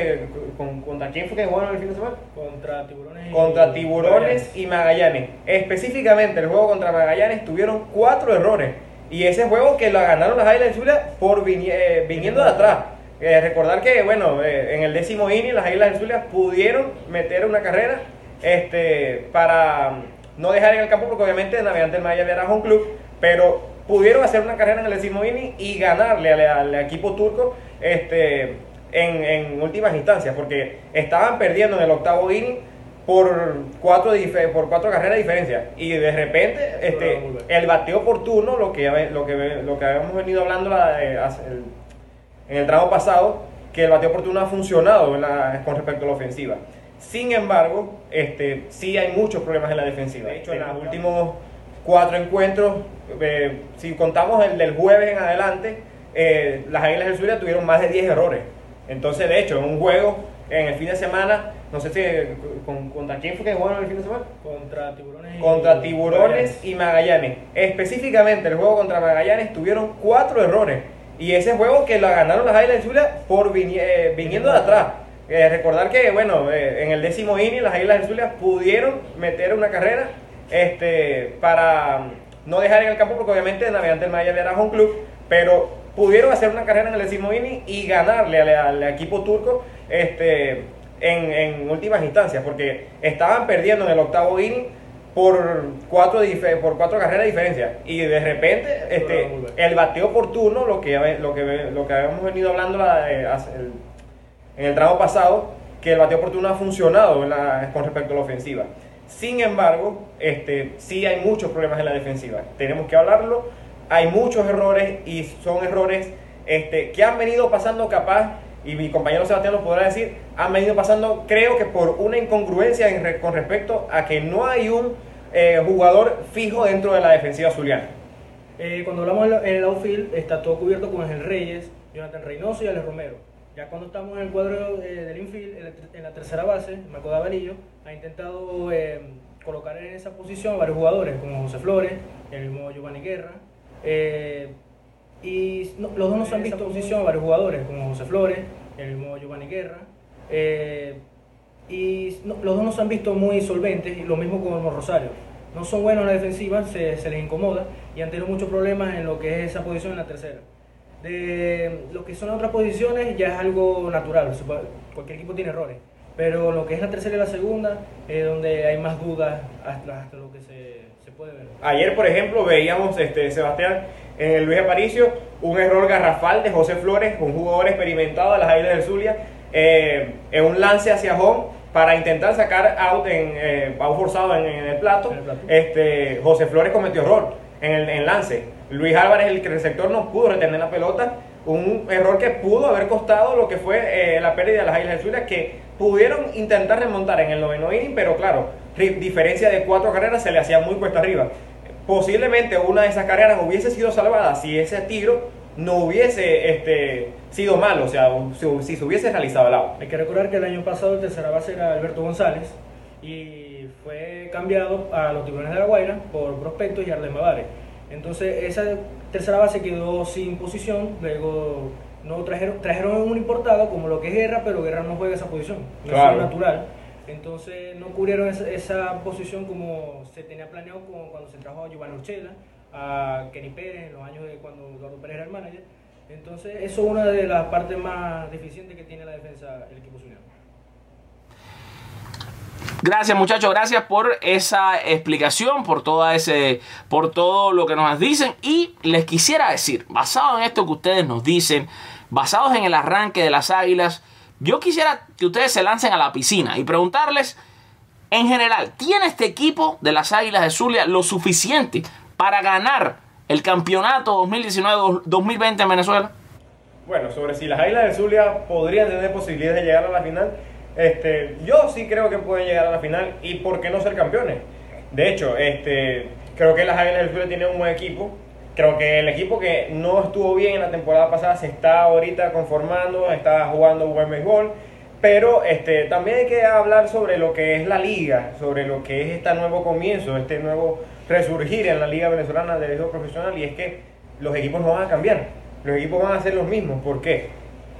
con- contra quién fue que jugaron el fin de semana. Contra tiburones y- Contra Tiburones y Magallanes. Específicamente el juego contra Magallanes tuvieron cuatro errores. Y ese juego que lo ganaron las Águilas del Zulia por vini- eh, viniendo de atrás. Eh, recordar que, bueno, eh, en el décimo inning las Águilas del Zulia pudieron meter una carrera este, para no dejar en el campo, porque obviamente Navegante del Magallanes era un club, pero pudieron hacer una carrera en el décimo inning y ganarle al, al equipo turco este, en, en últimas instancias, porque estaban perdiendo en el octavo inning por cuatro, por cuatro carreras de diferencia. Y de repente, este, el bateo oportuno, lo que, lo que, lo que habíamos venido hablando la- eh, el- en el tramo pasado, que el bateo oportuno ha funcionado en la- con respecto a la ofensiva. Sin embargo, este, sí hay muchos problemas en la defensiva. De hecho, en los últimos cuatro encuentros, eh, si contamos el del jueves en adelante, eh, las Águilas del Zulia tuvieron más de 10 errores. Entonces, de hecho, en un juego, en el fin de semana, no sé si con- contra quién fue que jugaron el fin de semana. Contra tiburones y- Contra Tiburones y Magallanes. Específicamente el juego contra Magallanes tuvieron cuatro errores. Y ese juego que lo ganaron las Águilas Zulia por vini- eh, viniendo de atrás. Eh, recordar que, bueno, eh, en el décimo inning las Águilas Zulia pudieron meter una carrera este, para no dejar en el campo, porque obviamente Navegante del Magallanes era un club, pero pudieron hacer una carrera en el décimo inning y ganarle al, al equipo turco este, en, en últimas instancias, porque estaban perdiendo en el octavo inning por cuatro, por cuatro carreras de diferencia. Y de repente, este, el bateo oportuno, lo que, lo que, lo que habíamos venido hablando la- eh, el- en el tramo pasado, que el bateo oportuno ha funcionado en la- con respecto a la ofensiva. Sin embargo, este, sí hay muchos problemas en la defensiva. Tenemos que hablarlo. Hay muchos errores y son errores este, que han venido pasando capaz, y mi compañero Sebastián lo podrá decir, han venido pasando creo que por una incongruencia con respecto a que no hay un eh, jugador fijo dentro de la defensiva zuliana. Eh, cuando hablamos en el- el outfield, está todo cubierto con Ángel Reyes, Jonathan Reynoso y Alex Romero. Ya cuando estamos en el cuadro eh, del infield, en la, tercera base, Marco Davalillo ha intentado eh, colocar en esa posición a varios jugadores, como José Flores, el mismo Giovanni Guerra. Y no- los dos no se han visto en posición varios jugadores, como José Flores, el mismo Giovanni Guerra. eh, y no- los dos no se han visto muy solventes, y lo mismo con Rosario. No son buenos en la defensiva, se, se les incomoda y han tenido muchos problemas en lo que es esa posición en la tercera. De lo que son las otras posiciones ya es algo natural, cualquier equipo tiene errores. Pero lo que es la tercera y la segunda es donde hay más dudas hasta, hasta lo que se, se puede ver. Ayer, por ejemplo, veíamos, este, Sebastián, en el Luis Aparicio, un error garrafal de José Flores, un jugador experimentado de las Águilas del Zulia, eh, en un lance hacia home para intentar sacar out, en, eh, out forzado en, en el plato. En el plato. Este, José Flores cometió error en el en lance. Luis Álvarez, el receptor, no pudo retener la pelota. Un error que pudo haber costado lo que fue eh, la pérdida de las Águilas del Zulia, que pudieron intentar remontar en el noveno inning, pero claro, diferencia de cuatro carreras se le hacía muy cuesta arriba. Posiblemente una de esas carreras hubiese sido salvada si ese tiro no hubiese este, sido malo, o sea, si, si se hubiese realizado el out. Hay que recordar que el año pasado el tercera base era Alberto González y fue cambiado a los Tiburones de la Guaira por Prospectos y Arlen Bavare. Entonces esa tercera base quedó sin posición, luego no trajeron, trajeron un importado como lo que es Guerra, pero Guerra no juega esa posición, no Claro. es natural. Entonces no cubrieron esa, esa posición como se tenía planeado como cuando se trajo a Giovanni Urchela, a Kenny Pérez en los años de cuando Eduardo Pérez era el manager. Entonces eso es una de las partes más deficientes que tiene la defensa del equipo zuliano. Gracias muchachos, gracias por esa explicación, por toda ese, por todo lo que nos dicen y les quisiera decir, basado en esto que ustedes nos dicen, basados en el arranque de las Águilas, yo quisiera que ustedes se lancen a la piscina y preguntarles, en general, ¿tiene este equipo de las Águilas de Zulia lo suficiente para ganar el campeonato 2019-2020 en Venezuela? Bueno, sobre si las Águilas del Zulia podrían tener posibilidades de llegar a la final, este, yo sí creo que pueden llegar a la final y por qué no ser campeones. De hecho, este, creo que las Águilas del Zulia tienen un buen equipo. Creo que el equipo que no estuvo bien en la temporada pasada se está ahorita conformando, está jugando buen béisbol. Pero este, también hay que hablar sobre lo que es la liga, sobre lo que es este nuevo comienzo, este nuevo resurgir en la liga venezolana de béisbol profesional. Y es que los equipos no van a cambiar, los equipos van a ser los mismos. ¿Por qué?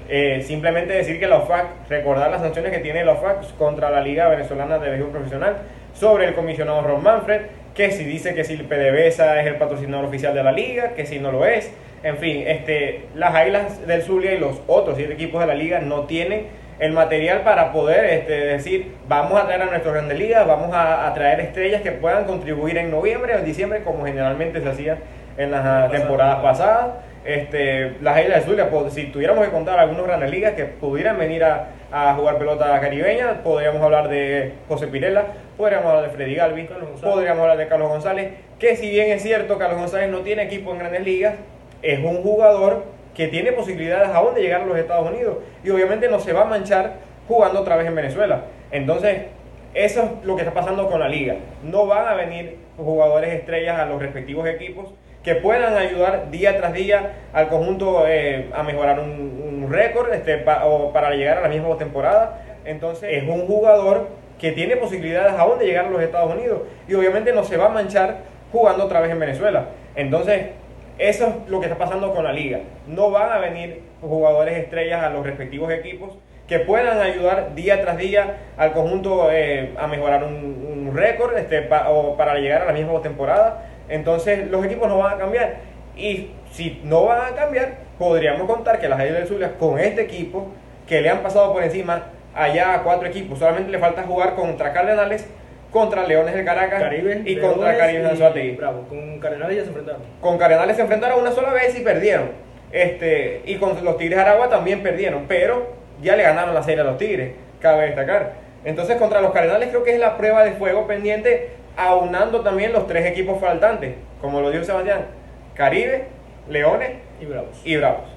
Eh, simplemente decir que la OFAC, recordar las sanciones que tiene la OFAC contra la Liga Venezolana de Béisbol Profesional sobre el comisionado Ron Manfred, que si dice que si el PDVSA es el patrocinador oficial de la liga, que si no lo es, en fin, este, las Águilas del Zulia y los otros siete equipos de la liga no tienen el material para poder este, decir, vamos a traer a nuestras grandes ligas, vamos a, a traer estrellas que puedan contribuir en noviembre o en diciembre, como generalmente se hacía en las temporadas pasadas. Este, las Águilas de Zulia, pues, si tuviéramos que contar algunos grandes ligas que pudieran venir a, a jugar pelota caribeña, podríamos hablar de José Pirela, podríamos hablar de Freddy Galvi, Carlos González. podríamos hablar de Carlos González, que si bien es cierto, Carlos González no tiene equipo en grandes ligas, es un jugador que tiene posibilidades aún de llegar a los Estados Unidos y obviamente no se va a manchar jugando otra vez en Venezuela. Entonces, eso es lo que está pasando con la liga. No van a venir jugadores estrellas a los respectivos equipos que puedan ayudar día tras día al conjunto eh, a mejorar un, récord este, o para llegar a la misma temporada. Entonces, es un jugador que tiene posibilidades aún de llegar a los Estados Unidos y obviamente no se va a manchar jugando otra vez en Venezuela. Entonces, eso es lo que está pasando con la liga. No van a venir jugadores estrellas a los respectivos equipos que puedan ayudar día tras día al conjunto eh, a mejorar un, récord este, o para llegar a la misma temporada. Entonces los equipos no van a cambiar. Y si no van a cambiar, podríamos contar que las Águilas del Zulia con este equipo que le han pasado por encima allá a cuatro equipos, solamente le falta jugar contra Cardenales, contra Leones del Caracas Caribe, y contra Leones Caribe y Anzoátegui Bravo, con Cardenales ya se enfrentaron. con Cardenales se enfrentaron una sola vez y perdieron. Este, y con los Tigres de Aragua también perdieron, pero ya le ganaron la serie a los Tigres, cabe destacar. Entonces contra los Cardenales creo que es la prueba de fuego pendiente, aunando también los tres equipos faltantes, como lo dijo Sebastián, Caribe, Leones Y Bravos. y Bravos.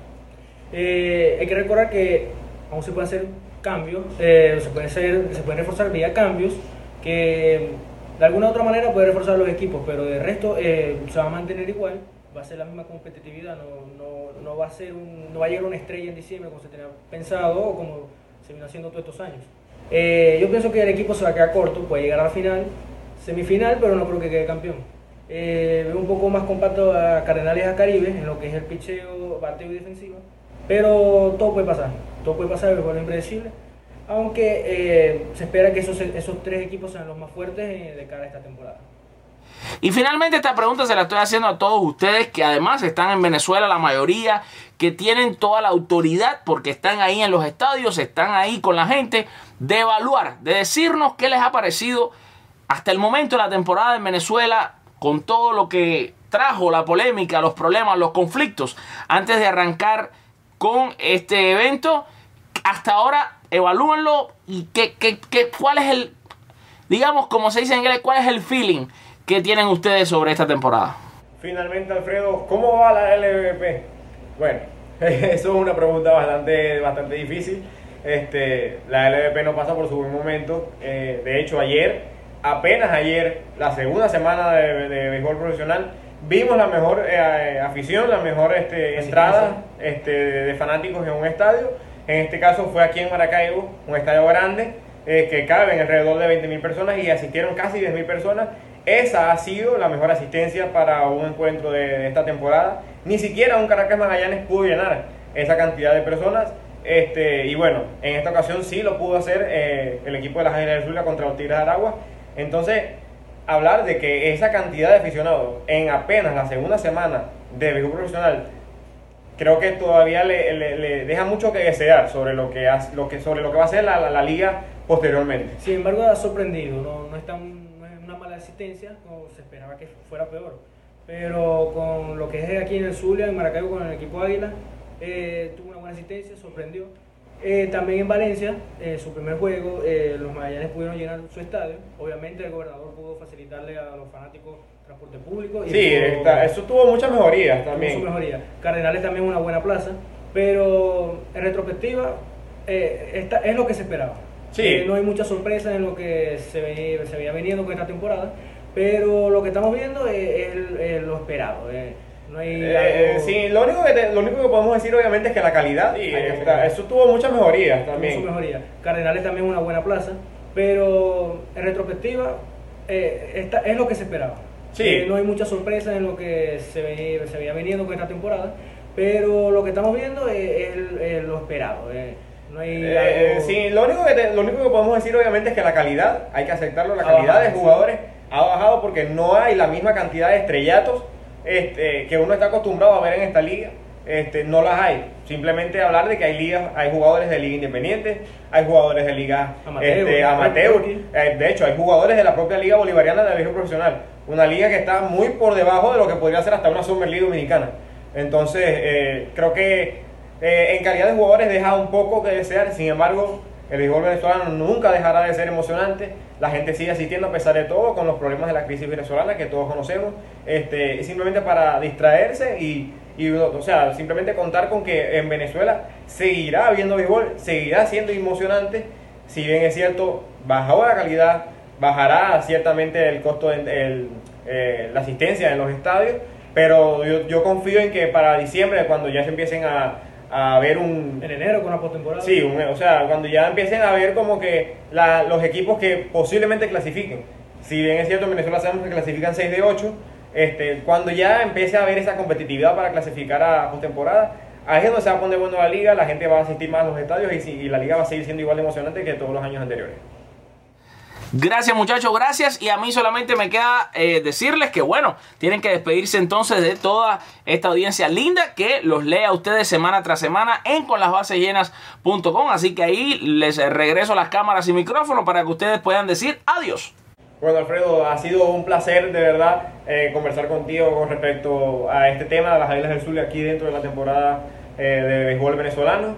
Eh, hay que recordar que aún se pueden hacer cambios, eh, se, pueden hacer, se pueden reforzar vía cambios que de alguna u otra manera puede reforzar los equipos, pero de resto eh, se va a mantener igual va a ser la misma competitividad, no, no, no va a ser un, no va a llegar una estrella en diciembre como se tenía pensado o como se vino haciendo todos estos años. Yo pienso que el equipo se va a quedar corto, puede llegar a la final, semifinal, pero no creo que quede campeón. Eh, veo un poco más compacto a Cardenales a Caribe en lo que es el picheo, bateo y defensiva, pero todo puede pasar, todo puede pasar, es lo impredecible, aunque eh, se espera que esos, esos tres equipos sean los más fuertes eh, de cara a esta temporada. Y finalmente esta pregunta se la estoy haciendo a todos ustedes que además están en Venezuela, la mayoría que tienen toda la autoridad porque están ahí en los estadios, están ahí con la gente, de evaluar, de decirnos qué les ha parecido hasta el momento de la temporada en Venezuela con todo lo que trajo la polémica, los problemas, los conflictos antes de arrancar con este evento. Hasta ahora, evalúenlo y qué, qué, qué, cuál es el, digamos, como se dice en inglés, cuál es el feeling que tienen ustedes sobre esta temporada. Finalmente, Alfredo, ¿cómo va la LVP? Bueno, eso es una pregunta bastante, bastante difícil. Este, la LVP no pasa por su buen momento. Eh, de hecho, ayer, apenas ayer, la segunda semana de, de béisbol profesional, vimos la mejor eh, afición, la mejor este, entrada este, de fanáticos en un estadio. En este caso fue aquí en Maracaibo, un estadio grande eh, que caben alrededor de 20.000 personas y asistieron casi 10.000 personas. Esa ha sido la mejor asistencia para un encuentro de, de, esta temporada. Ni siquiera un Caracas Magallanes pudo llenar esa cantidad de personas. Este, y bueno, en esta ocasión sí lo pudo hacer eh, el equipo de las Águilas del Zulia contra los Tigres de Aragua. Entonces, hablar de que esa cantidad de aficionados en apenas la segunda semana de béisbol profesional creo que todavía le, le, le, deja mucho que desear sobre lo que, hace, lo que, sobre lo que va a ser la, la, la liga posteriormente. Sin embargo, ha sorprendido, no, no, es tan, no es una mala asistencia como se esperaba que fuera peor. Pero con lo que es aquí en el Zulia, en Maracaibo, con el equipo Águila, eh, tuvo una buena asistencia, sorprendió. Eh, también en Valencia, eh, su primer juego, eh, los Magallanes pudieron llenar su estadio. Obviamente el gobernador pudo facilitarle a los fanáticos transporte público. Y sí, está, eso tuvo muchas mejorías también. Tuvo su mejoría. Cardenales también una buena plaza, pero en retrospectiva esta, es lo que se esperaba. Sí. no hay mucha sorpresa en lo que se veía, se veía veniendo con esta temporada, pero lo que estamos viendo es, es, es lo esperado. No hay eh, algo... sí, lo único, que te, lo único que podemos decir obviamente es que la calidad, está, eso tuvo muchas mejorías también. Cardenales también una buena plaza, pero en retrospectiva eh, esta, es lo que se esperaba. Sí. Eh, no hay mucha sorpresa en lo que se veía, se veía veniendo con esta temporada, pero lo que estamos viendo es, es lo esperado. No hay algo... sí, lo único, que te, lo único que podemos decir obviamente es que la calidad, hay que aceptarlo, la calidad de jugadores sí. ha bajado porque no hay la misma cantidad de estrellatos este, que uno está acostumbrado a ver en esta liga, este, no las hay. Simplemente hablar de que hay ligas, hay jugadores de liga independiente, hay jugadores de liga amateur. Este, amateur. Eh, de hecho, hay jugadores de la propia liga bolivariana de la liga profesional. Una liga que está muy por debajo de lo que podría ser hasta una Summer League dominicana. Entonces, eh, creo que eh, en calidad de jugadores deja un poco que desear. Sin embargo, el béisbol venezolano nunca dejará de ser emocionante. La gente sigue asistiendo a pesar de todo, con los problemas de la crisis venezolana que todos conocemos. Este, simplemente para distraerse y, y, o sea, simplemente contar con que en Venezuela seguirá habiendo béisbol, seguirá siendo emocionante. Si bien es cierto, bajó la calidad, bajará ciertamente el costo de eh, la asistencia en los estadios. Pero yo, yo confío en que para diciembre, cuando ya se empiecen a, a ver un... En enero con la postemporada. Sí, un, o sea, cuando ya empiecen a ver como que la, los equipos que posiblemente clasifiquen. Si bien es cierto, en Venezuela sabemos que clasifican 6 de 8, este, cuando ya empiece a haber esa competitividad para clasificar a postemporada, ahí es donde se va a poner bueno la liga, la gente va a asistir más a los estadios y, y la liga va a seguir siendo igual de emocionante que todos los años anteriores. Gracias muchachos, gracias. Y a mí solamente me queda eh, decirles que bueno, tienen que despedirse entonces de toda esta audiencia linda que los lea a ustedes semana tras semana en conlasbasesllenas.com. Así que ahí les regreso las cámaras y micrófonos para que ustedes puedan decir adiós. Bueno, Alfredo, ha sido un placer de verdad eh, conversar contigo con respecto a este tema de las Águilas del Zulia aquí dentro de la temporada eh, de béisbol venezolano.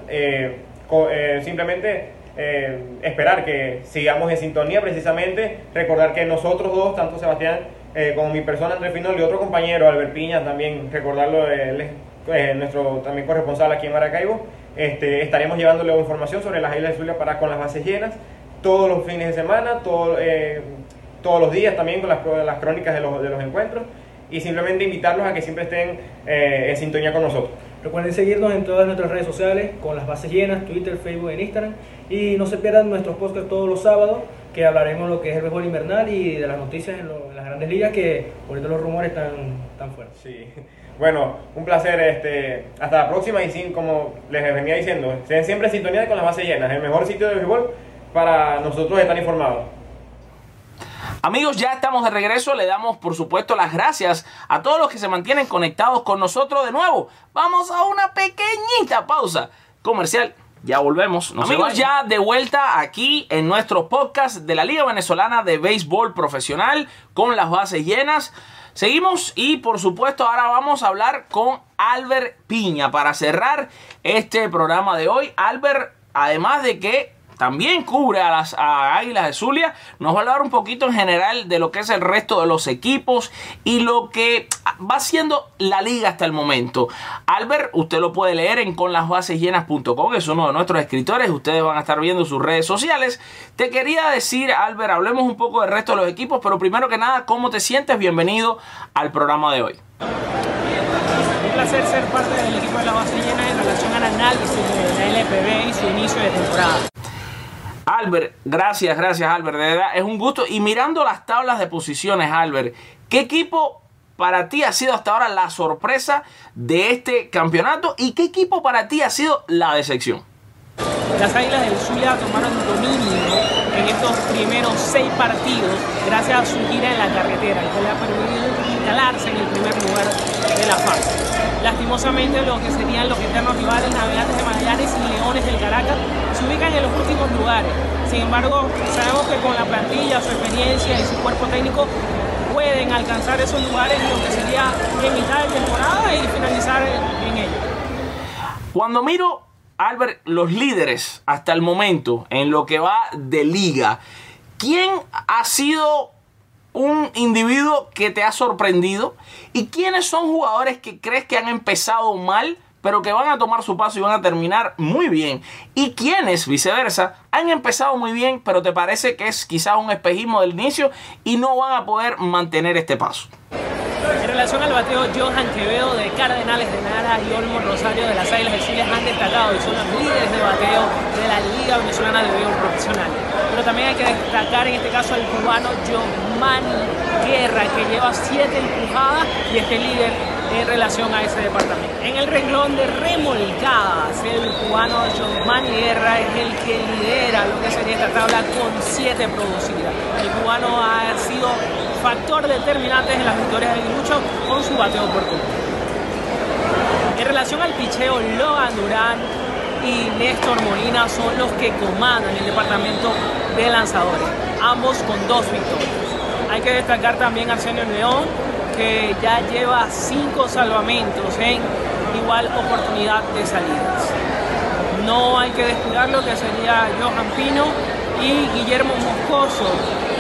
Simplemente eh, esperar que sigamos en sintonía precisamente, recordar que nosotros dos, tanto Sebastián eh, como mi persona Andrés Finol y otro compañero Albert Piña, también recordarlo, él es eh, nuestro también corresponsal aquí en Maracaibo, este, estaremos llevándole información sobre las Islas de Zulia para con las bases llenas todos los fines de semana, todo, todos los días también con las, las crónicas de los, de los encuentros y simplemente invitarlos a que siempre estén eh, en sintonía con nosotros. Recuerden seguirnos en todas nuestras redes sociales con las bases llenas, Twitter, Facebook e Instagram. Y no se pierdan nuestros podcasts todos los sábados, que hablaremos lo que es el béisbol invernal y de las noticias en, lo- en las grandes ligas, que ahorita los rumores están tan fuertes. Sí. Bueno, un placer. Este, hasta la próxima y sin, como les venía diciendo, estén siempre en sintonía con las bases llenas, el mejor sitio de béisbol para nosotros estar informados. Amigos, ya estamos de regreso. Le damos, por supuesto, las gracias a todos los que se mantienen conectados con nosotros de nuevo. Vamos a una pequeñita pausa comercial. Ya volvemos. No Amigos, ya de vuelta aquí en nuestro podcast de la Liga Venezolana de Béisbol Profesional con las bases llenas. Seguimos y por supuesto ahora vamos a hablar con Albert Piña para cerrar este programa de hoy. Albert, además de que también cubre a las Águilas de Zulia. Nos va a hablar un poquito en general de lo que es el resto de los equipos y lo que va siendo la liga hasta el momento. Albert, usted lo puede leer en conlasbasesllenas.com, es uno de nuestros escritores. Ustedes van a estar viendo sus redes sociales. Te quería decir, Albert, hablemos un poco del resto de los equipos, pero primero que nada, ¿cómo te sientes? Bienvenido al programa de hoy. Un placer ser parte del equipo de la base llena en relación al análisis de la LPB y su inicio de temporada. Albert, gracias, gracias Albert, de verdad es un gusto. Y mirando las tablas de posiciones, Albert, ¿qué equipo para ti ha sido hasta ahora la sorpresa de este campeonato y qué equipo para ti ha sido la decepción? Las Águilas del Zulia tomaron dominio en estos primeros seis partidos gracias a su gira en la carretera, que le ha permitido instalarse en el primer lugar de la fase. Lastimosamente, lo que serían los eternos rivales Navegantes de Magallanes y Leones del Caracas se ubican en los últimos lugares. Sin embargo, sabemos que con la plantilla, su experiencia y su cuerpo técnico pueden alcanzar esos lugares lo que sería en mitad de temporada y finalizar en ello. Cuando miro, Albert, los líderes hasta el momento en lo que va de liga, ¿quién ha sido un individuo que te ha sorprendido? ¿Y quiénes son jugadores que crees que han empezado mal, pero que van a tomar su paso y van a terminar muy bien? ¿Y quiénes, viceversa, han empezado muy bien, pero te parece que es quizás un espejismo del inicio y no van a poder mantener este paso? En relación al bateo, Johan Quevedo de Cardenales de Nara y Olmo Rosario de las Águilas del Zulia han destacado y son los líderes de bateo de la Liga Venezolana de Béisbol Profesional. Pero también hay que destacar en este caso al cubano Giovanni Guerra, que lleva siete empujadas y este líder en relación a ese departamento. En el renglón de remolcadas, el cubano Giovanni Guerra es el que lidera lo que sería esta tabla con siete producidas. El cubano ha sido factor determinante en las victorias del Lucho con su bateo por turno. En relación al picheo, Logan Durán y Néstor Molina son los que comandan el departamento de lanzadores, ambos con dos victorias. Hay que destacar también a Arsenio León, que ya lleva cinco salvamentos en igual oportunidad de salidas. No hay que descuidar lo que sería Johan Pino y Guillermo Moscoso,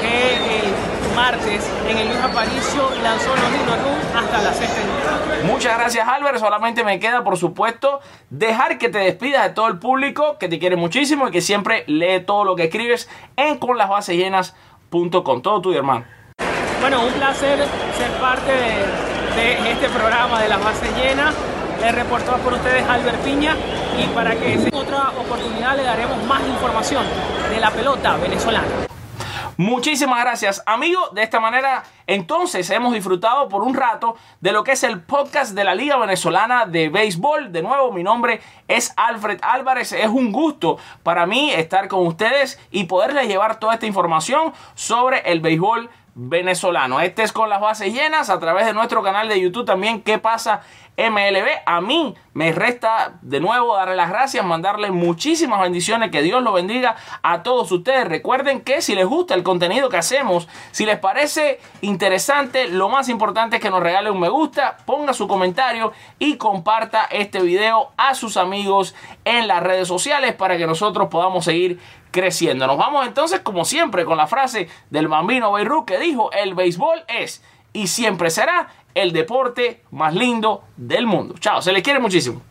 que el martes en el Luis Aparicio lanzó los Run hasta la sexta entrada. Muchas gracias Albert, solamente me queda por supuesto dejar que te despidas de todo el público que te quiere muchísimo y que siempre lee todo lo que escribes en conlasbasesllenas.com. Todo tuyo hermano. Bueno, un placer ser parte de, de este programa de las bases llenas. Le reportó por ustedes Albert Piña y para que en otra oportunidad le daremos más información de la pelota venezolana. Muchísimas gracias, amigos. De esta manera, entonces hemos disfrutado por un rato de lo que es el podcast de la Liga Venezolana de Béisbol. De nuevo, mi nombre es Alfred Álvarez. Es un gusto para mí estar con ustedes y poderles llevar toda esta información sobre el béisbol venezolano. Este es con las bases llenas a través de nuestro canal de YouTube también. ¿Qué pasa? MLB. A mí me resta de nuevo darle las gracias, mandarle muchísimas bendiciones, que Dios lo bendiga a todos ustedes. Recuerden que si les gusta el contenido que hacemos, si les parece interesante, lo más importante es que nos regale un me gusta, ponga su comentario y comparta este video a sus amigos en las redes sociales para que nosotros podamos seguir creciendo. Nos vamos entonces, como siempre, con la frase del bambino Beirut que dijo, el béisbol es y siempre será el deporte más lindo del mundo. Chao, se les quiere muchísimo.